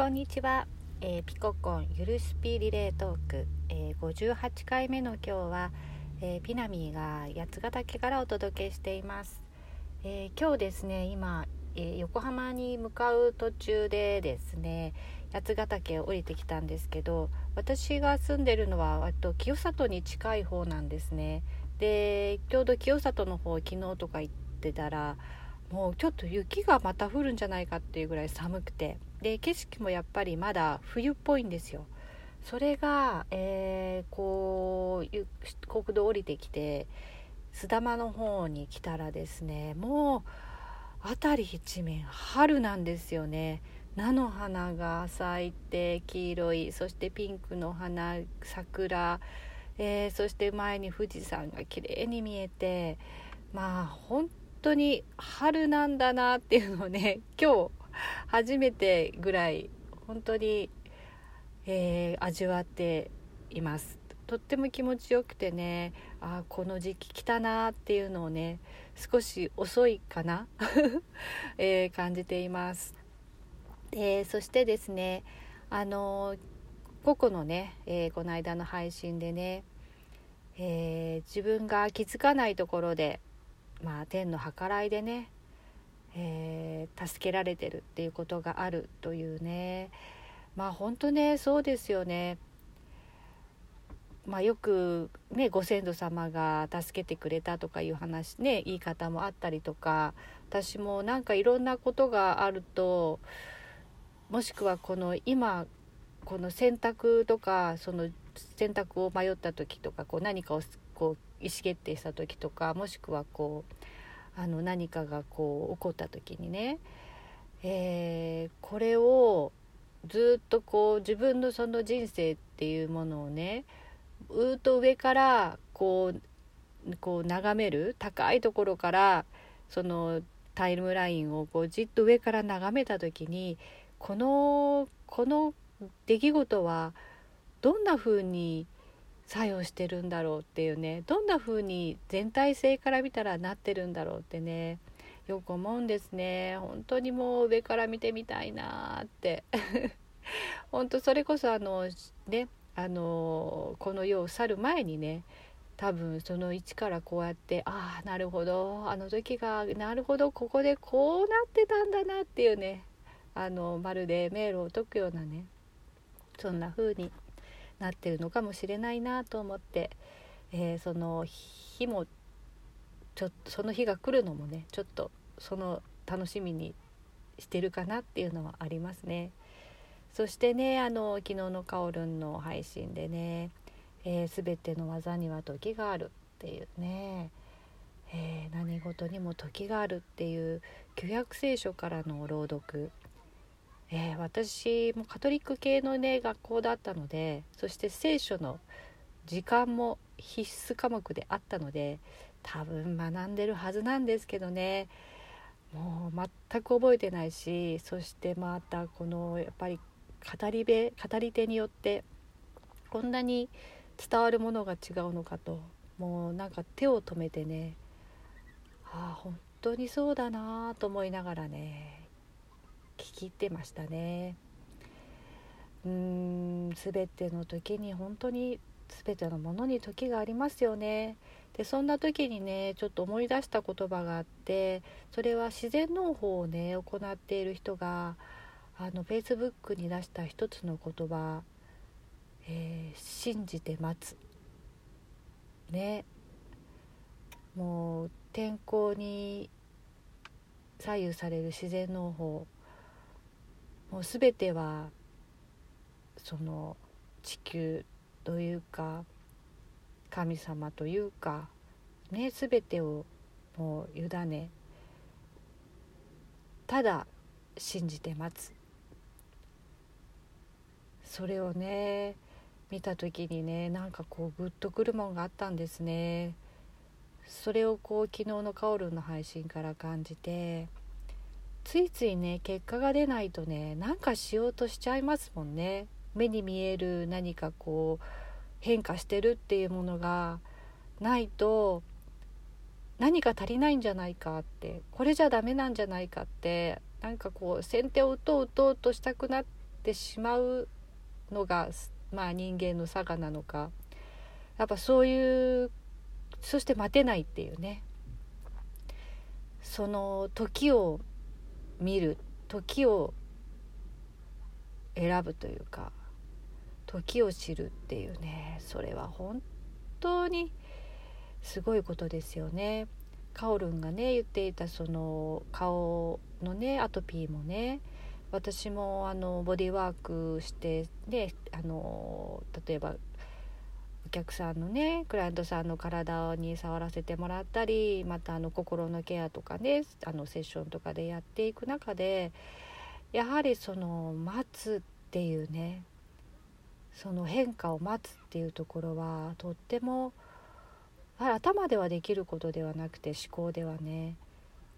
こんにちは、えー、ピココンゆるスピリレートーク、えー、58回目の今日は、えー、ピナミーが八ヶ岳からお届けしています、え今日ですね今、え横浜に向かう途中でですね八ヶ岳を降りてきたんですけど私が住んでるのは割と清里に近い方なんですね。でちょうど清里の方昨日とか行ってたらもうちょっと雪がまた降るんじゃないかっていうぐらい寒くてで景色もやっぱりまだ冬っぽいんですよ。それが、えー、こう国道降りてきて須玉の方に来たらですねもう辺り一面春なんですよね。菜の花が咲いて黄色いそしてピンクの花桜、えー、そして前に富士山が綺麗に見えてまあ本当に春なんだなっていうのをね 今日初めてぐらい本当に、えー、味わっていますとっても気持ちよくてねあこの時期来たなっていうのをね少し遅いかな、えー、感じています。でそしてですねあの個々のね、えー、この間の配信でね、えー、自分が気づかないところでまあ、天の計らいでね、えー、助けられてるっていうことがあるというねまあ本当ねそうですよね。まあ、よく、ね、ご先祖様が助けてくれたとかいう話ね言い方もあったりとか私もなんかいろんなことがあるともしくはこの今この選択とかその選択を迷った時とかこう何かをこう意思決定した時とかもしくはこうあの何かがこう起こった時にね、えー、これをずっとこう自分のその人生っていうものをねうーっと上からこうこう眺める高いところからそのタイムラインをこうじっと上から眺めた時にこのこの出来事はどんな風に作用してるんだろうっていうね。どんな風に全体性から見たらなってるんだろうってね。よく思うんですね。本当にもう上から見てみたいなって。本当それこそあのねあのこの世を去る前にね多分その位置からこうやってああなるほど。あの時がなるほど。ここでこうなってたんだなっていうね。あのまるで迷路を解くようなね。そんな風になってるのかもしれないなと思って、えー、その日もちょっとその日が来るのもねちょっとその楽しみにしてるかなっていうのはありますね。そしてねあの昨日のカオルンの配信でね、えー、全ての技には時があるっていうね、えー、何事にも時があるっていう旧約聖書からの朗読えー、私もカトリック系のね学校だったのでそして聖書の時間も必須科目であったので多分学んでるはずなんですけどね。もう全く覚えてないしそしてまたこのやっぱり語り部語り手によってこんなに伝わるものが違うのかともうなんか手を止めてねああ本当にそうだなと思いながらね。聞き入ってましたね。うん全ての時に本当に全てのものに時がありますよね。でそんな時にねちょっと思い出した言葉があってそれは自然農法をね行っている人があのフェイスブックに出した一つの言葉、えー、信じて待つ」ねもう天候に左右される自然農法もう全てはその地球というか神様というかね全てをもう委ねただ信じて待つ。それをね見た時にねなんかこうグッとくるもんがあったんですね。それをこう昨日のカオルの配信から感じてついついね結果が出ないとねなんかしようとしちゃいますもんね。目に見える何かこう変化してるっていうものがないと何か足りないんじゃないかってこれじゃダメなんじゃないかってなんかこう先手を打とう打とうとしたくなってしまうのが、まあ、人間の差がなのか。やっぱそういうそして待てないっていうね。その時を見る時を選ぶというか時を知るっていうねそれは本当にすごいことですよね。カオルンがね言っていたその顔のねアトピーもね私もあのボディーワークしてねあの例えばお客さんのねクライアントさんの体に触らせてもらったりまたあの心のケアとかねあのセッションとかでやっていく中でやはりその待つっていうねその変化を待つっていうところはとっても頭ではできることではなくて思考ではね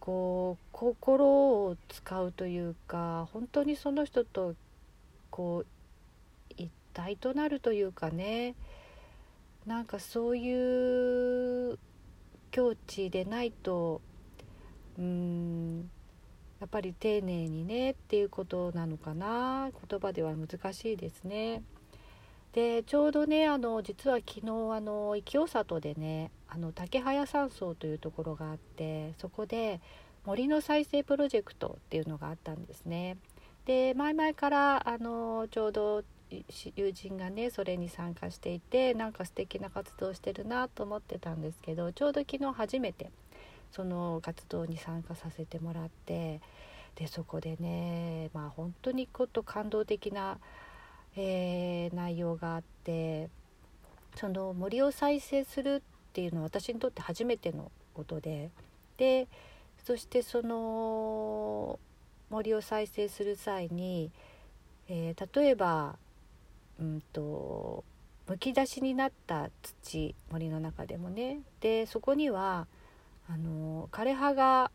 こう心を使うというか本当にその人とこう一体となるというかねなんかそういう境地でないとうんやっぱり丁寧にねっていうことなのかな言葉では難しいですね。でちょうどねあの実は昨日あの清里でねあの竹早山荘というところがあってそこで森の再生プロジェクトっていうのがあったんですね。で前々からあのちょうど友人がねそれに参加していてなんか素敵な活動してるなと思ってたんですけどちょうど昨日初めてその活動に参加させてもらってでそこでねまあ本当にこと感動的なえー、内容があってその森を再生するっていうのは私にとって初めてのことででそしてその森を再生する際に、えー、例えば、うんと、むき出しになった土森の中でもねでそこにはあの枯れ葉が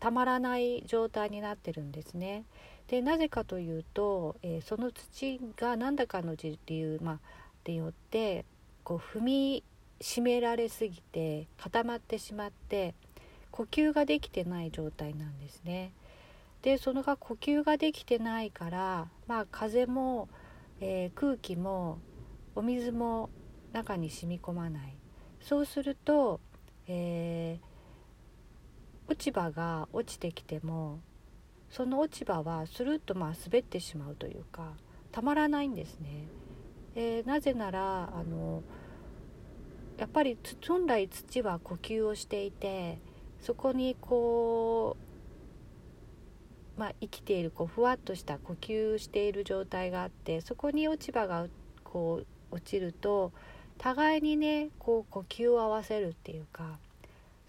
たまらない状態になってるんですね。でなぜかというと、えー、その土が何だかの理由、まあ、でよってこう踏みしめられすぎて固まってしまって呼吸ができてない状態なんですね。でそのが呼吸ができてないから、まあ、風も、えー、空気もお水も中に染み込まないそうすると、えー、落ち葉が落ちてきてもその落ち葉はスルッとまあ滑ってしまうというかたまらないんですね。えー、なぜならあのやっぱり本来土は呼吸をしていてそこにこう、まあ、生きているこうふわっとした呼吸している状態があってそこに落ち葉がこう落ちると互いにねこう呼吸を合わせるっていうか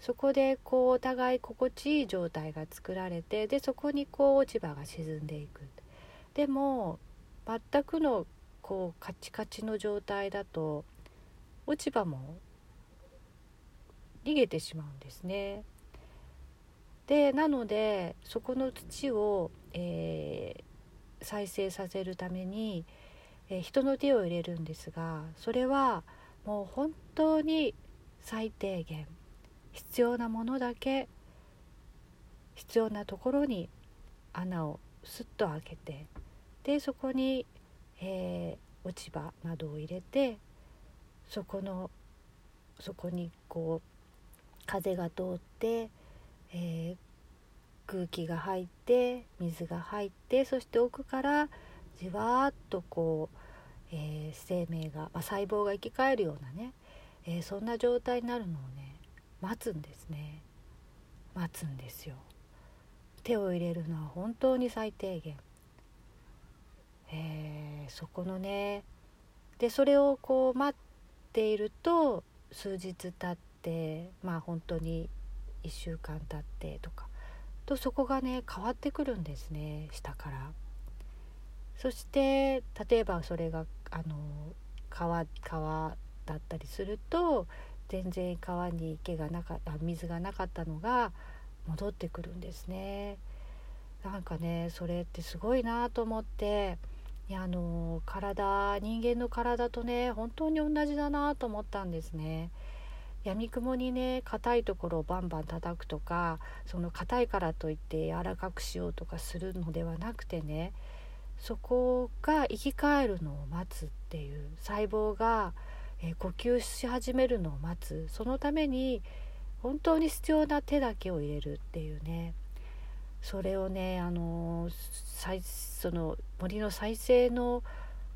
そこでこうお互い心地いい状態が作られてでそこにこう落ち葉が沈んでいくでも全くのこうカチカチの状態だと落ち葉も逃げてしまうんですね。でなのでそこの土を、えー、再生させるために、えー、人の手を入れるんですがそれはもう本当に最低限必要なものだけ必要なところに穴をスッと開けてでそこに、えー、落ち葉などを入れてそこのそこにこう風が通って、えー、空気が入って水が入ってそして奥からじわーっとこう、えー、生命が、まあ、細胞が生き返るようなね、えー、そんな状態になるのをね待つんですね。待つんですよ。手を入れるのは本当に最低限、えー、そこのねでそれをこう待っていると数日経ってまあ本当に1週間経ってとかとそこがね変わってくるんですね下から。そして例えばそれがあの川川だったりすると全然川に池がなかった水がなかったのが戻ってくるんですね。なんかねそれってすごいなと思っていやあの体人間の体とね本当に同じだなと思ったんですね。闇雲にね硬いところをバンバン叩くとかその硬いからといって柔らかくしようとかするのではなくてねそこが生き返るのを待つっていう細胞が、え、呼吸し始めるのを待つ。そのために本当に必要な手だけを入れるっていうね。それをねあのその森の再生の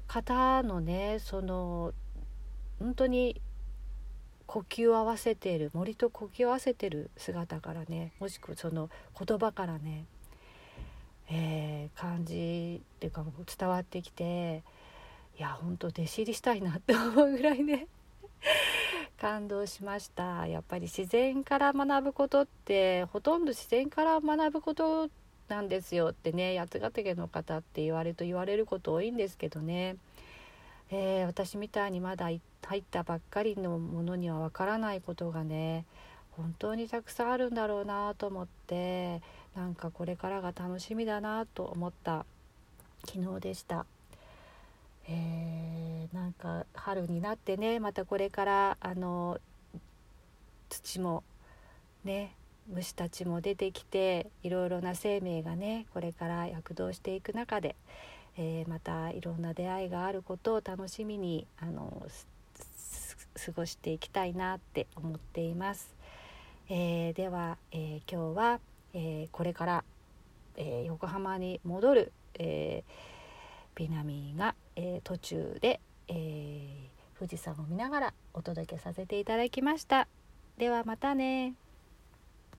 方のねその本当に呼吸を合わせている森と呼吸を合わせてる姿からねもしくはその言葉からねえー、感じっていうか伝わってきていや本当弟子入りしたいなって思うぐらいね 感動しました。やっぱり自然から学ぶことってほとんど自然から学ぶことなんですよってね八ヶ岳の方って言われると言われること多いんですけどね、えー、私みたいにまだ入ったばっかりのものにはわからないことがね本当にたくさんあるんだろうなと思ってなんかこれからが楽しみだなと思った昨日でした。えー、なんか春になってねまたこれからあの土もね虫たちも出てきていろいろな生命がねこれから躍動していく中で、えー、またいろんな出会いがあることを楽しみにあの過ごしていきたいなって思っています。えー、では、えー、今日は、え、これから、え横浜に戻る、えピナミーが、え途中で、え富士山を見ながらお届けさせていただきました。ではまたね。